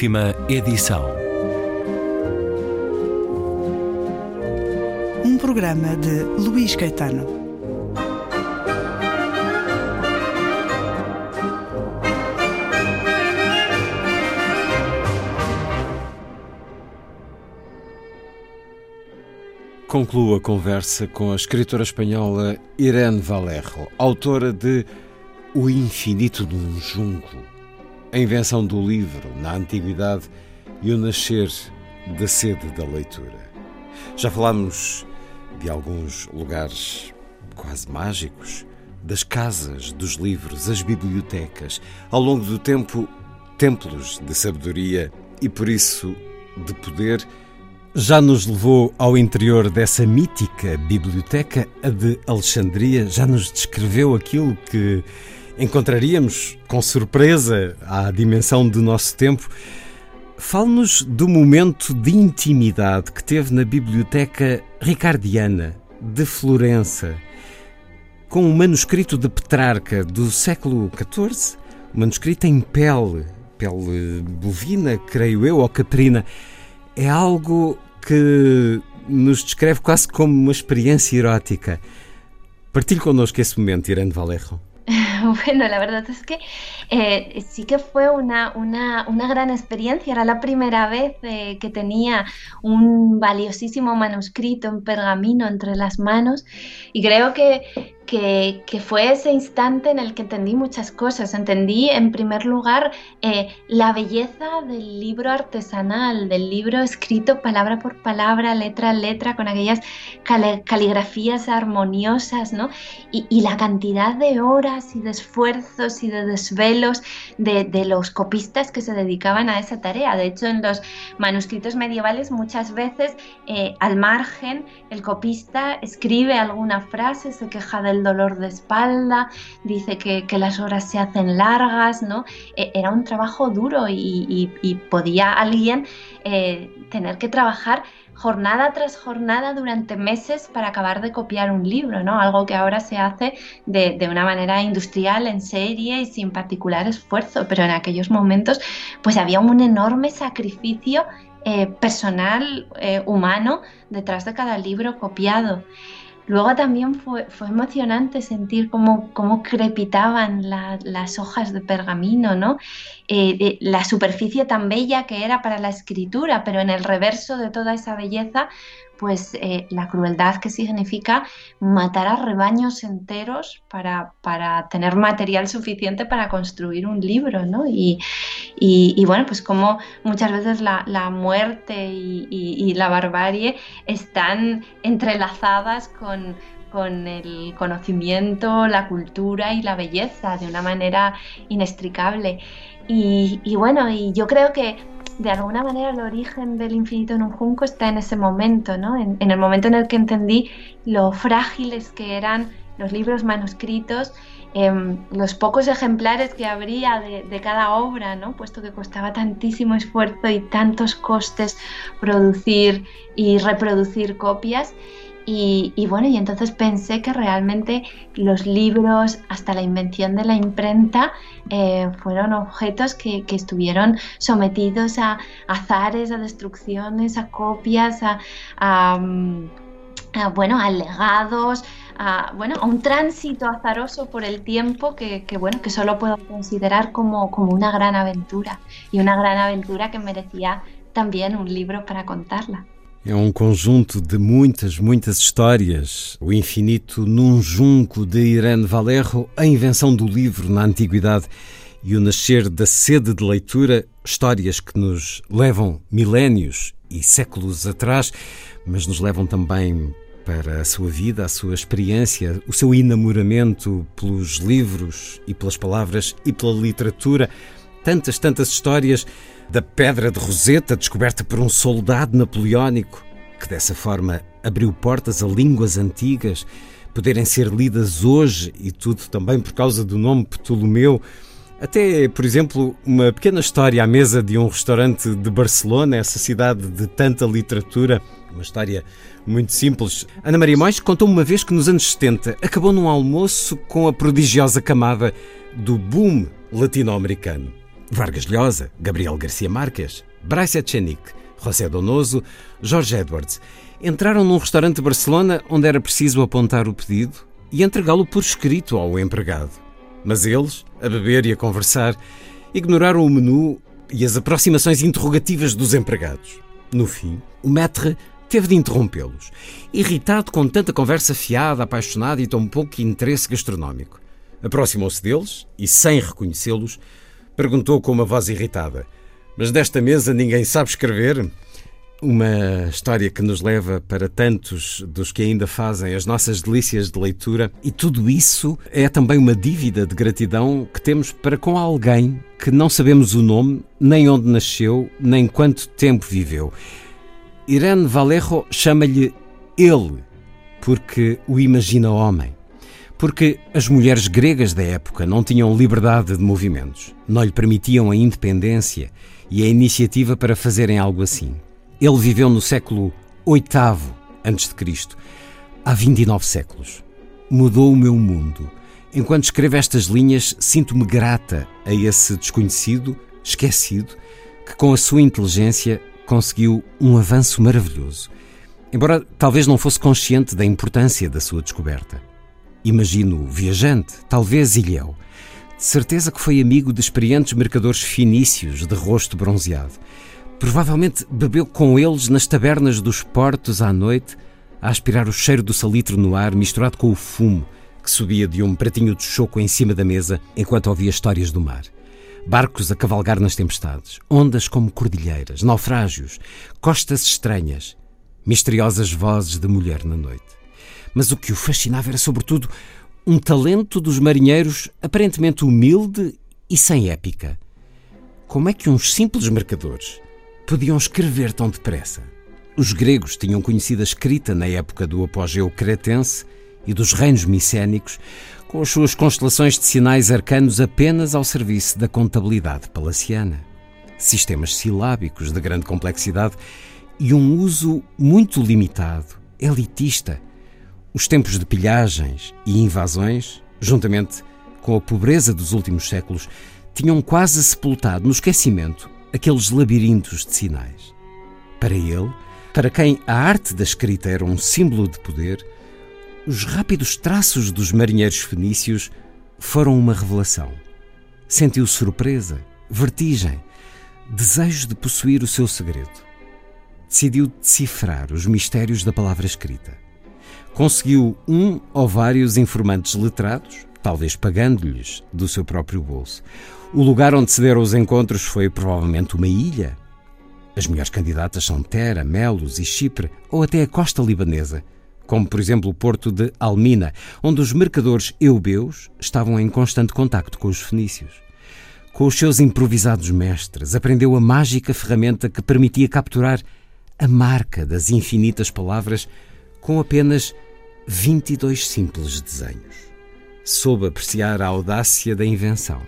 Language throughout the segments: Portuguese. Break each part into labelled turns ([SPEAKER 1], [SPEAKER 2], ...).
[SPEAKER 1] Última edição.
[SPEAKER 2] Um programa de Luís Caetano.
[SPEAKER 3] Concluo a conversa com a escritora espanhola Irene Valerro, autora de O Infinito de um Junco, a invenção do livro na Antiguidade e o nascer da sede da leitura. Já falámos de alguns lugares quase mágicos, das casas dos livros, as bibliotecas, ao longo do tempo, templos de sabedoria e, por isso, de poder já nos levou ao interior dessa mítica biblioteca, a de Alexandria, já nos descreveu aquilo que encontraríamos com surpresa à dimensão do nosso tempo. Fale-nos do momento de intimidade que teve na biblioteca ricardiana de Florença, com um manuscrito de Petrarca do século XIV, um manuscrito em pele, pele bovina, creio eu, ou caprina é algo que nos descreve quase como uma experiência erótica. Partilhe connosco esse momento, Irene Valerro.
[SPEAKER 4] Bueno, la verdad es que eh, sí que fue una, una, una, gran experiencia. Era la primera vez eh, que tenía un valiosísimo manuscrito en pergamino entre las manos y creo que, que, fue ese instante en el que entendí muchas cosas. Entendí, en primer lugar, eh, la belleza del libro artesanal, del libro escrito palabra por palabra, letra a letra, con aquellas cal caligrafías armoniosas, ¿no? Y, la cantidad de horas y de esfuerzos y de desvelos de, de, los copistas que se dedicaban a esa tarea. De hecho, en los manuscritos medievales muchas veces, eh, al margen, el copista escribe alguna frase, se queja del dolor de espalda, dice que, las horas se hacen largas, ¿no? E, era un trabajo duro y, podía alguien eh, tener que trabajar jornada tras jornada durante meses para acabar de copiar un libro, ¿no? Algo que ahora se hace de, de, una manera industrial, en serie y sin particular esfuerzo, pero en aquellos momentos pues había un enorme sacrificio eh, personal, eh, humano, detrás de cada libro copiado. Luego también fue, fue emocionante sentir cómo, cómo crepitaban la, las hojas de pergamino, ¿no? Eh, la superficie tan bella que era para la escritura, pero en el reverso de toda esa belleza, pues eh, la crueldad que significa matar a rebaños enteros para, para, tener material suficiente para construir un libro, ¿no? Y, y, bueno, pues como muchas veces la, la muerte y, y, la barbarie están entrelazadas con, con el conocimiento, la cultura y la belleza de una manera inextricable. Y, y, bueno, y yo creo que de alguna manera el origen del infinito en un junco está en ese momento, ¿no? En, el momento en el que entendí lo frágiles que eran los libros manuscritos, eh, los pocos ejemplares que habría de, de, cada obra, ¿no? puesto que costaba tantísimo esfuerzo y tantos costes producir y reproducir copias. Y, bueno, y entonces pensé que realmente los libros, hasta la invención de la imprenta, eh, fueron objetos que, estuvieron sometidos a azares, a destrucciones, a copias, a bueno, a legados, a, bueno, a un tránsito azaroso por el tiempo que, que, bueno, que solo puedo considerar como, como una gran aventura y una gran aventura que merecía también un libro para contarla.
[SPEAKER 3] É um conjunto de muitas, muitas histórias. O infinito num junco de Irene Valerro, a invenção do livro na antiguidade e o nascer da sede de leitura, histórias que nos levam milénios e séculos atrás, mas nos levam também para a sua vida, a sua experiência, o seu enamoramento pelos livros e pelas palavras e pela literatura. Tantas, tantas histórias da pedra de Roseta descoberta por um soldado napoleónico, que dessa forma abriu portas a línguas antigas, poderem ser lidas hoje e tudo também por causa do nome Ptolomeu. Até, por exemplo, uma pequena história à mesa de um restaurante de Barcelona, essa cidade de tanta literatura, uma história muito simples. Ana Maria Mois contou uma vez que nos anos 70 acabou num almoço com a prodigiosa camada do boom latino-americano. Vargas Llosa, Gabriel Garcia Marques, Bryce Etchenick, José Donoso, Jorge Edwards entraram num restaurante de Barcelona onde era preciso apontar o pedido e entregá-lo por escrito ao empregado. Mas eles, a beber e a conversar, ignoraram o menu e as aproximações interrogativas dos empregados. No fim, o maître teve de interrompê-los, irritado com tanta conversa fiada, apaixonada e tão pouco interesse gastronómico. Aproximou-se deles e, sem reconhecê-los, perguntou com uma voz irritada: Mas desta mesa ninguém sabe escrever? Uma história que nos leva para tantos dos que ainda fazem as nossas delícias de leitura, e tudo isso é também uma dívida de gratidão que temos para com alguém que não sabemos o nome, nem onde nasceu, nem quanto tempo viveu. Irene Valerro chama-lhe ele, porque o imagina homem. Porque as mulheres gregas da época não tinham liberdade de movimentos, não lhe permitiam a independência e a iniciativa para fazerem algo assim. Ele viveu no século VIII a.C., há 29 séculos. Mudou o meu mundo. Enquanto escrevo estas linhas, sinto-me grata a esse desconhecido, esquecido, que com a sua inteligência conseguiu um avanço maravilhoso. Embora talvez não fosse consciente da importância da sua descoberta. Imagino viajante, talvez ilhéu. De certeza que foi amigo de experientes mercadores finícios de rosto bronzeado Provavelmente bebeu com eles nas tabernas dos portos à noite, a aspirar o cheiro do salitre no ar misturado com o fumo que subia de um pratinho de choco em cima da mesa enquanto ouvia histórias do mar. Barcos a cavalgar nas tempestades, ondas como cordilheiras, naufrágios, costas estranhas, misteriosas vozes de mulher na noite. Mas o que o fascinava era, sobretudo, um talento dos marinheiros aparentemente humilde e sem épica. Como é que uns simples mercadores podiam escrever tão depressa? Os gregos tinham conhecido a escrita na época do apogeu cretense e dos reinos micénicos, com as suas constelações de sinais arcanos apenas ao serviço da contabilidade palaciana. Sistemas silábicos de grande complexidade e um uso muito limitado, elitista. Os tempos de pilhagens e invasões, juntamente com a pobreza dos últimos séculos, tinham quase sepultado no esquecimento aqueles labirintos de sinais. Para ele, para quem a arte da escrita era um símbolo de poder, os rápidos traços dos marinheiros fenícios foram uma revelação. Sentiu surpresa, vertigem, desejo de possuir o seu segredo. Decidiu decifrar os mistérios da palavra escrita. Conseguiu um ou vários informantes letrados, talvez pagando-lhes do seu próprio bolso. O lugar onde se deram os encontros foi provavelmente uma ilha. As melhores candidatas são Tera, Melos e Chipre, ou até a costa libanesa, como por exemplo o porto de Almina, onde os mercadores eubeus estavam em constante contacto com os fenícios. Com os seus improvisados mestres, aprendeu a mágica ferramenta que permitia capturar a marca das infinitas palavras com apenas 22 simples desenhos. Soube apreciar a audácia da invenção.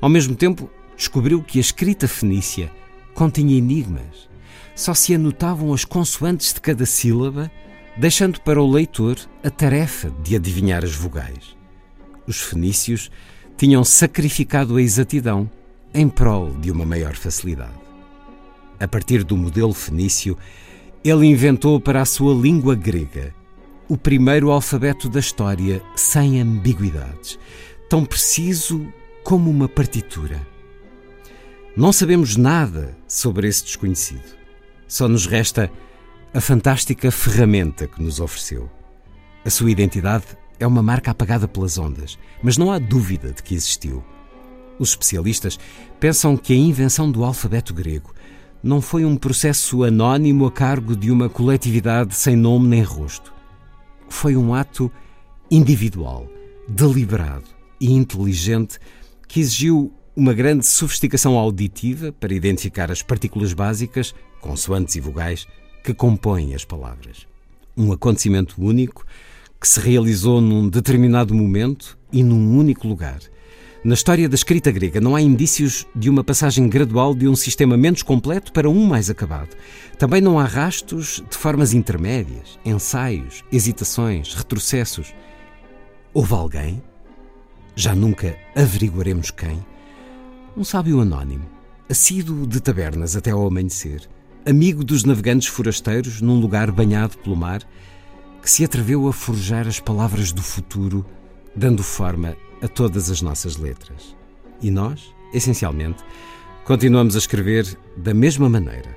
[SPEAKER 3] Ao mesmo tempo, descobriu que a escrita fenícia continha enigmas. Só se anotavam as consoantes de cada sílaba, deixando para o leitor a tarefa de adivinhar as vogais. Os fenícios tinham sacrificado a exatidão em prol de uma maior facilidade. A partir do modelo fenício, ele inventou para a sua língua grega o primeiro alfabeto da história sem ambiguidades, tão preciso como uma partitura. Não sabemos nada sobre esse desconhecido. Só nos resta a fantástica ferramenta que nos ofereceu. A sua identidade é uma marca apagada pelas ondas, mas não há dúvida de que existiu. Os especialistas pensam que a invenção do alfabeto grego não foi um processo anónimo a cargo de uma coletividade sem nome nem rosto. Foi um ato individual, deliberado e inteligente que exigiu uma grande sofisticação auditiva para identificar as partículas básicas, consoantes e vogais, que compõem as palavras. Um acontecimento único que se realizou num determinado momento e num único lugar. Na história da escrita grega não há indícios de uma passagem gradual de um sistema menos completo para um mais acabado. Também não há rastros de formas intermédias, ensaios, hesitações, retrocessos. Houve alguém já nunca averiguaremos quem, Um sábio anónimo, assíduo de tabernas até ao amanhecer, amigo dos navegantes forasteiros num lugar banhado pelo mar, que se atreveu a forjar as palavras do futuro, dando forma a todas as nossas letras. E nós, essencialmente, continuamos a escrever da mesma maneira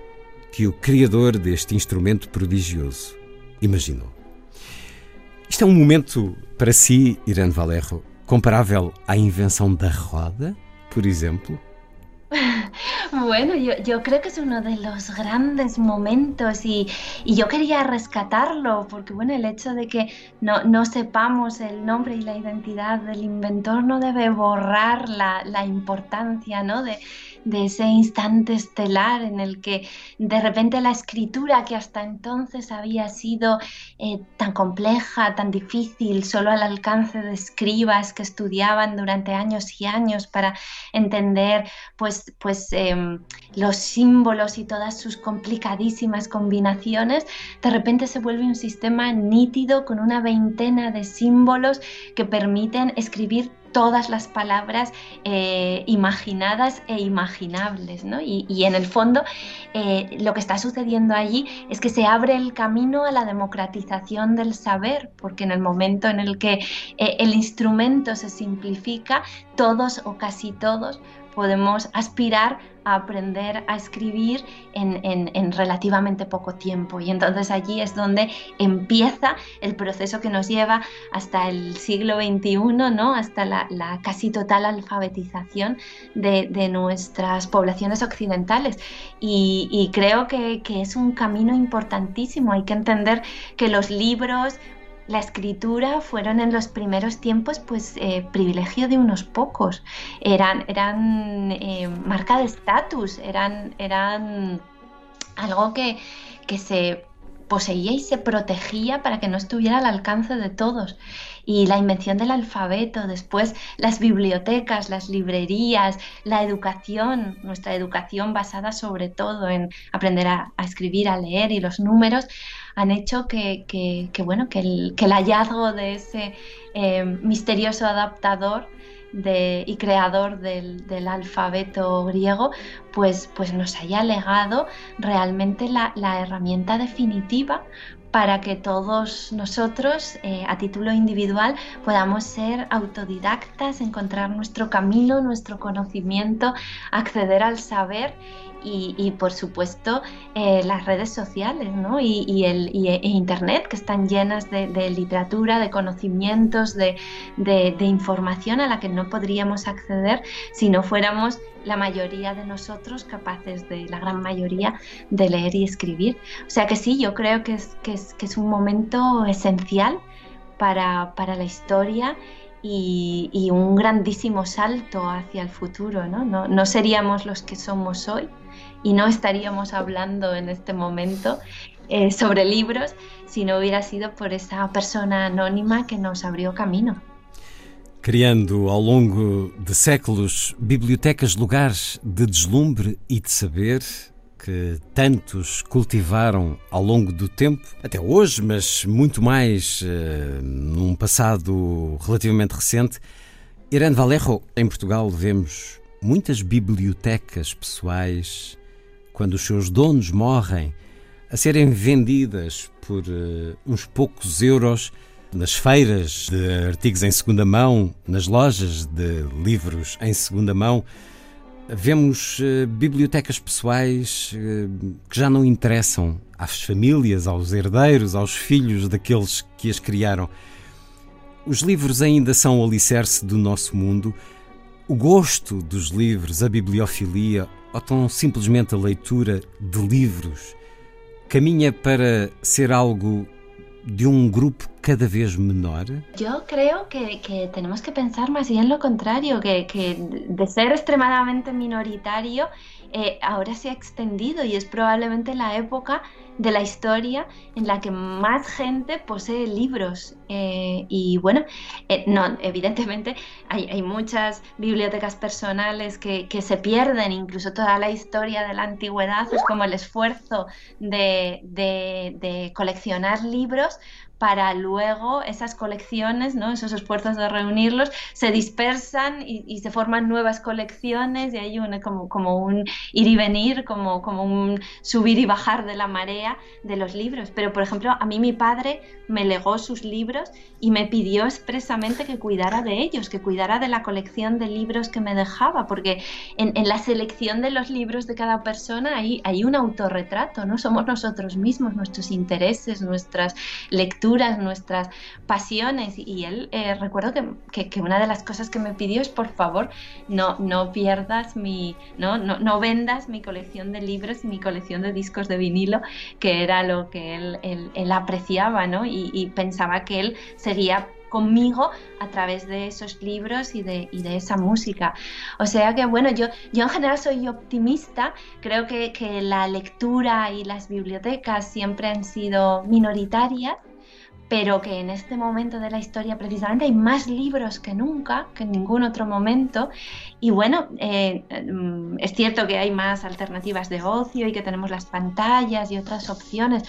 [SPEAKER 3] que o criador deste instrumento prodigioso imaginou. Isto é um momento para si, Irene Valerro, comparável à invenção da roda, por exemplo?
[SPEAKER 4] Bueno, yo, yo, creo que es uno de los grandes momentos y, yo quería rescatarlo porque, bueno, el hecho de que no, no, sepamos el nombre y la identidad del inventor no debe borrar la, la importancia, ¿no? De, de ese instante estelar en el que de repente la escritura que hasta entonces había sido eh, tan compleja, tan difícil, solo al alcance de escribas que estudiaban durante años y años para entender pues, pues em, los símbolos y todas sus complicadísimas combinaciones, de repente se vuelve un sistema nítido con una veintena de símbolos que permiten escribir todas las palabras eh, imaginadas e imaginables. ¿no? Y, en el fondo eh, lo que está sucediendo allí es que se abre el camino a la democratización del saber, porque en el momento en el que eh, el instrumento se simplifica, todos o casi todos podemos aspirar a aprender a escribir en, relativamente poco tiempo. Y entonces allí es donde empieza el proceso que nos lleva hasta el siglo XXI, ¿no? hasta la, casi total alfabetización de, nuestras poblaciones occidentales. Y, creo que, que es un camino importantísimo. Hay que entender que los libros la escritura fueron en los primeros tiempos pues eh, privilegio de unos pocos, eran, eran eh, marca de estatus, eran, eran algo que, que se poseía y se protegía para que no estuviera al alcance de todos. Y la invención del alfabeto, después las bibliotecas, las librerías, la educación, nuestra educación basada sobre todo en aprender a, escribir, a leer y los números, han hecho que, bueno, que el, hallazgo de ese eh, misterioso adaptador y creador del, alfabeto griego, pues, pues nos haya legado realmente la, herramienta definitiva para que todos nosotros, eh, a título individual, podamos ser autodidactas, encontrar nuestro camino, nuestro conocimiento, acceder al saber y, por supuesto eh, las redes sociales ¿no? y, el, e Internet que están llenas de, literatura, de conocimientos, de, información a la que no podríamos acceder si no fuéramos la mayoría de nosotros capaces de, la gran mayoría, de leer y escribir. O sea que sí, yo creo que es, que es, que es un momento esencial para, para la historia y, y, un grandísimo salto hacia el futuro. No, no seríamos los que somos hoy y no estaríamos hablando en este momento eh, sobre libros si no hubiera sido por esa persona anónima que nos abrió camino.
[SPEAKER 3] Criando ao longo de séculos bibliotecas, lugares de deslumbre e de saber que tantos cultivaram ao longo do tempo, até hoje, mas muito mais uh, num passado relativamente recente. Irene Valerro, em Portugal, vemos muitas bibliotecas pessoais quando os seus donos morrem, a serem vendidas por uh, uns poucos euros nas feiras de artigos em segunda mão, nas lojas de livros em segunda mão. Vemos uh, bibliotecas pessoais uh, que já não interessam às famílias, aos herdeiros, aos filhos daqueles que as criaram. Os livros ainda são o alicerce do nosso mundo. O gosto dos livros, a bibliofilia, ou tão simplesmente a leitura de livros caminha para ser algo de un grupo cada vez menor?
[SPEAKER 4] Yo creo que, que tenemos que pensar más bien lo contrario, que, que, de ser extremadamente minoritario eh, ahora se ha extendido y es probablemente la época de la historia en la que más gente posee libros. Eh, y bueno, eh, no, evidentemente hay, muchas bibliotecas personales que, se pierden, incluso toda la historia de la antigüedad es como el esfuerzo de, de coleccionar libros para luego esas colecciones, ¿no? esos esfuerzos de reunirlos, se dispersan y, se forman nuevas colecciones y hay una, como, un ir y venir, como, un subir y bajar de la marea de los libros. Pero, por ejemplo, a mí mi padre me legó sus libros y me pidió expresamente que cuidara de ellos, que cuidara de la colección de libros que me dejaba, porque en, en la selección de los libros de cada persona hay, hay un autorretrato, ¿no? Somos nosotros mismos, nuestros intereses, nuestras lecturas nuestras pasiones. Y él, eh, recuerdo que, que, una de las cosas que me pidió es, por favor, no, no pierdas mi, no, no, no vendas mi colección de libros mi colección de discos de vinilo, que era lo que él, él, apreciaba, ¿no? Y, y pensaba que él sería conmigo a través de esos libros y de, y de, esa música. O sea que bueno, yo, yo en general soy optimista, creo que, que la lectura y las bibliotecas siempre han sido minoritarias pero que en este momento de la historia precisamente hay más libros que nunca, que en ningún otro momento. Y bueno, eh, mm, es cierto que hay más alternativas de ocio y que tenemos las pantallas y otras opciones,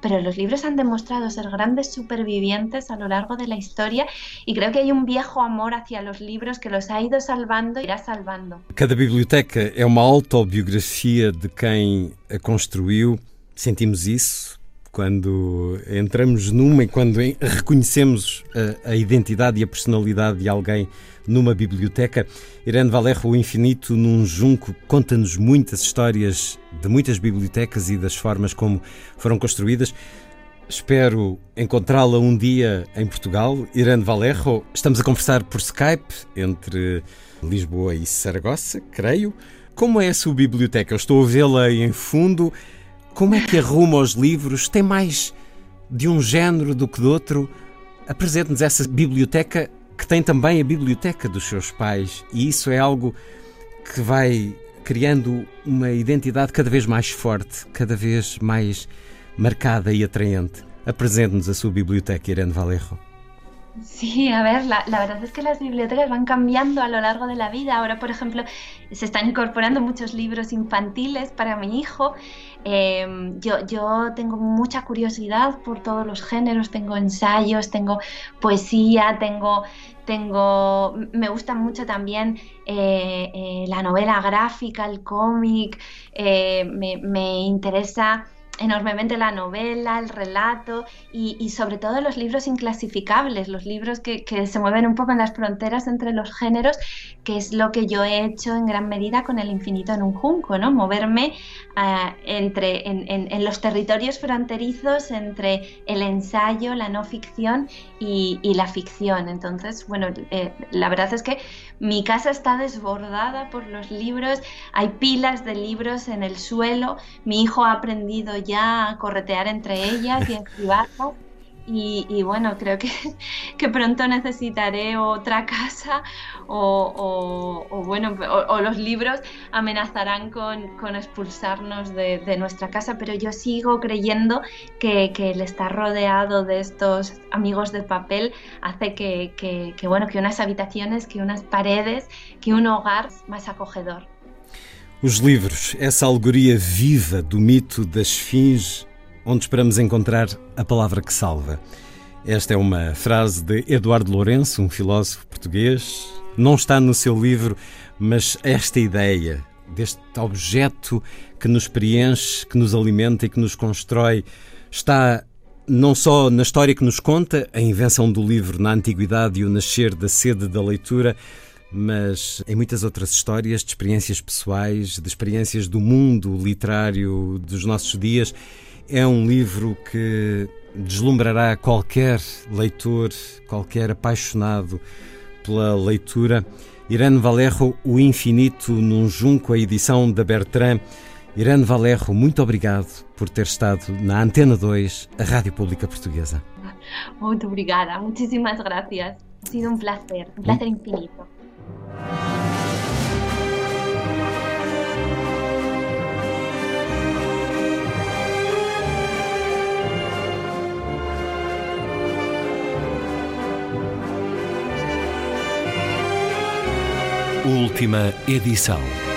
[SPEAKER 4] pero los libros han demostrado ser grandes supervivientes a lo largo de la historia y creo que hay un viejo amor hacia los libros que los ha ido salvando e irá salvando.
[SPEAKER 3] Cada biblioteca é uma autobiografia de quem a construiu. Sentimos isso quando entramos numa e quando reconhecemos a, a, identidade e a personalidade de alguém numa biblioteca. Irene Valerro, o Infinito num Junco, conta-nos muitas histórias de muitas bibliotecas e das formas como foram construídas. Espero encontrá-la um dia em Portugal. Irene Valerro, estamos a conversar por Skype entre Lisboa e Saragossa, creio. Como é a sua biblioteca? Eu estou a vê-la em fundo. Como é que arruma os livros? Tem mais de um género do que de outro? Apresente-nos essa biblioteca que tem também a biblioteca dos seus pais, e isso é algo que vai criando uma identidade cada vez mais forte, cada vez mais marcada e atraente. Apresente-nos a sua biblioteca, Irene Valerro.
[SPEAKER 4] Sí, a ver, la, verdad es que las bibliotecas van cambiando a lo largo de la vida. Ahora, por ejemplo, se están incorporando muchos libros infantiles para mi hijo. Em, yo, yo tengo mucha curiosidad por todos los géneros, tengo ensayos, tengo poesía, tengo, tengo, me gusta mucho también eh, eh, la novela gráfica, el cómic, eh, me, me interesa enormemente la novela, el relato y, sobre todo los libros inclasificables, los libros que, se mueven un poco en las fronteras entre los géneros, que es lo que yo he hecho en gran medida con el infinito en un junco, ¿no? Moverme ah, entre, en, los territorios fronterizos entre el ensayo, la no ficción y, la ficción. Entonces, bueno, eh, la verdad es que mi casa está desbordada por los libros, hay pilas de libros en el suelo, mi hijo ha aprendido ya a corretear entre ellas y esquivarlas. Y, bueno, creo que, que, pronto necesitaré otra casa o, bueno, o, los libros amenazarán con, expulsarnos de, nuestra casa, pero yo sigo creyendo que, el estar rodeado de estos amigos de papel hace que, que, bueno, que unas habitaciones, que unas paredes, que un hogar más acogedor.
[SPEAKER 3] Os livros, essa alegoria viva do mito da esfinge onde esperamos encontrar a palavra que salva. Esta é uma frase de Eduardo Lourenço, um filósofo português. Não está no seu livro, mas esta ideia deste objeto que nos preenche, que nos alimenta e que nos constrói está não só na história que nos conta, a invenção do livro na antiguidade e o nascer da sede da leitura, mas em muitas outras histórias de experiências pessoais, de experiências do mundo literário dos nossos dias é um livro que deslumbrará qualquer leitor, qualquer apaixonado pela leitura. Irene Valerro, O Infinito num Junco, a edição da Bertrand. Irene Valerro, muito obrigado por ter estado na Antena 2, a Rádio Pública Portuguesa.
[SPEAKER 4] Muito obrigada, muitíssimas gracias. Ha sido um placer, um placer infinito.
[SPEAKER 1] Última edição.